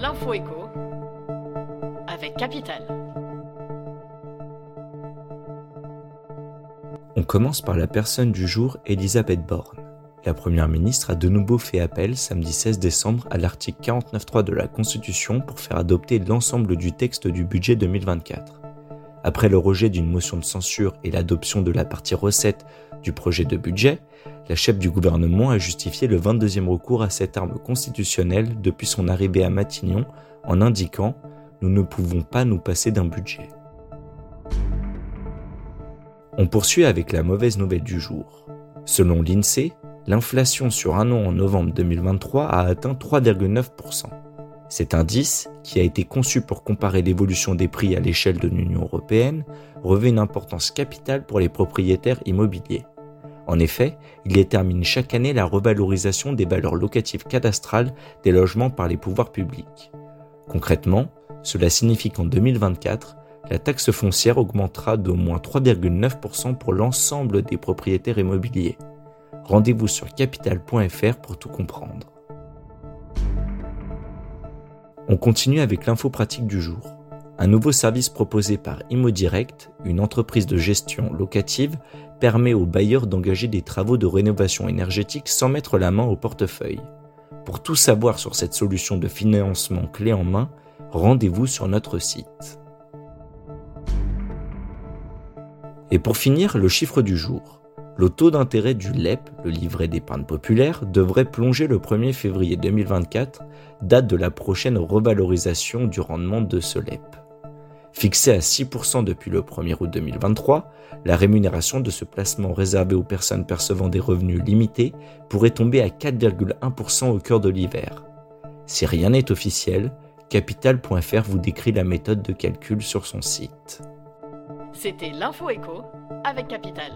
L'info écho avec Capital. On commence par la personne du jour, Elisabeth Borne. La Première ministre a de nouveau fait appel samedi 16 décembre à l'article 49.3 de la Constitution pour faire adopter l'ensemble du texte du budget 2024. Après le rejet d'une motion de censure et l'adoption de la partie recette du projet de budget, la chef du gouvernement a justifié le 22e recours à cette arme constitutionnelle depuis son arrivée à Matignon en indiquant ⁇ Nous ne pouvons pas nous passer d'un budget ⁇ On poursuit avec la mauvaise nouvelle du jour. Selon l'INSEE, l'inflation sur un an en novembre 2023 a atteint 3,9%. Cet indice, qui a été conçu pour comparer l'évolution des prix à l'échelle de l'Union européenne, revêt une importance capitale pour les propriétaires immobiliers. En effet, il détermine chaque année la revalorisation des valeurs locatives cadastrales des logements par les pouvoirs publics. Concrètement, cela signifie qu'en 2024, la taxe foncière augmentera d'au moins 3,9% pour l'ensemble des propriétaires immobiliers. Rendez-vous sur capital.fr pour tout comprendre. On continue avec l'info pratique du jour. Un nouveau service proposé par ImoDirect, une entreprise de gestion locative, permet aux bailleurs d'engager des travaux de rénovation énergétique sans mettre la main au portefeuille. Pour tout savoir sur cette solution de financement clé en main, rendez-vous sur notre site. Et pour finir, le chiffre du jour le taux d'intérêt du LEP, le livret d'épargne populaire, devrait plonger le 1er février 2024, date de la prochaine revalorisation du rendement de ce LEP. Fixé à 6% depuis le 1er août 2023, la rémunération de ce placement réservé aux personnes percevant des revenus limités pourrait tomber à 4,1% au cœur de l'hiver. Si rien n'est officiel, Capital.fr vous décrit la méthode de calcul sur son site. C'était l'info écho avec Capital.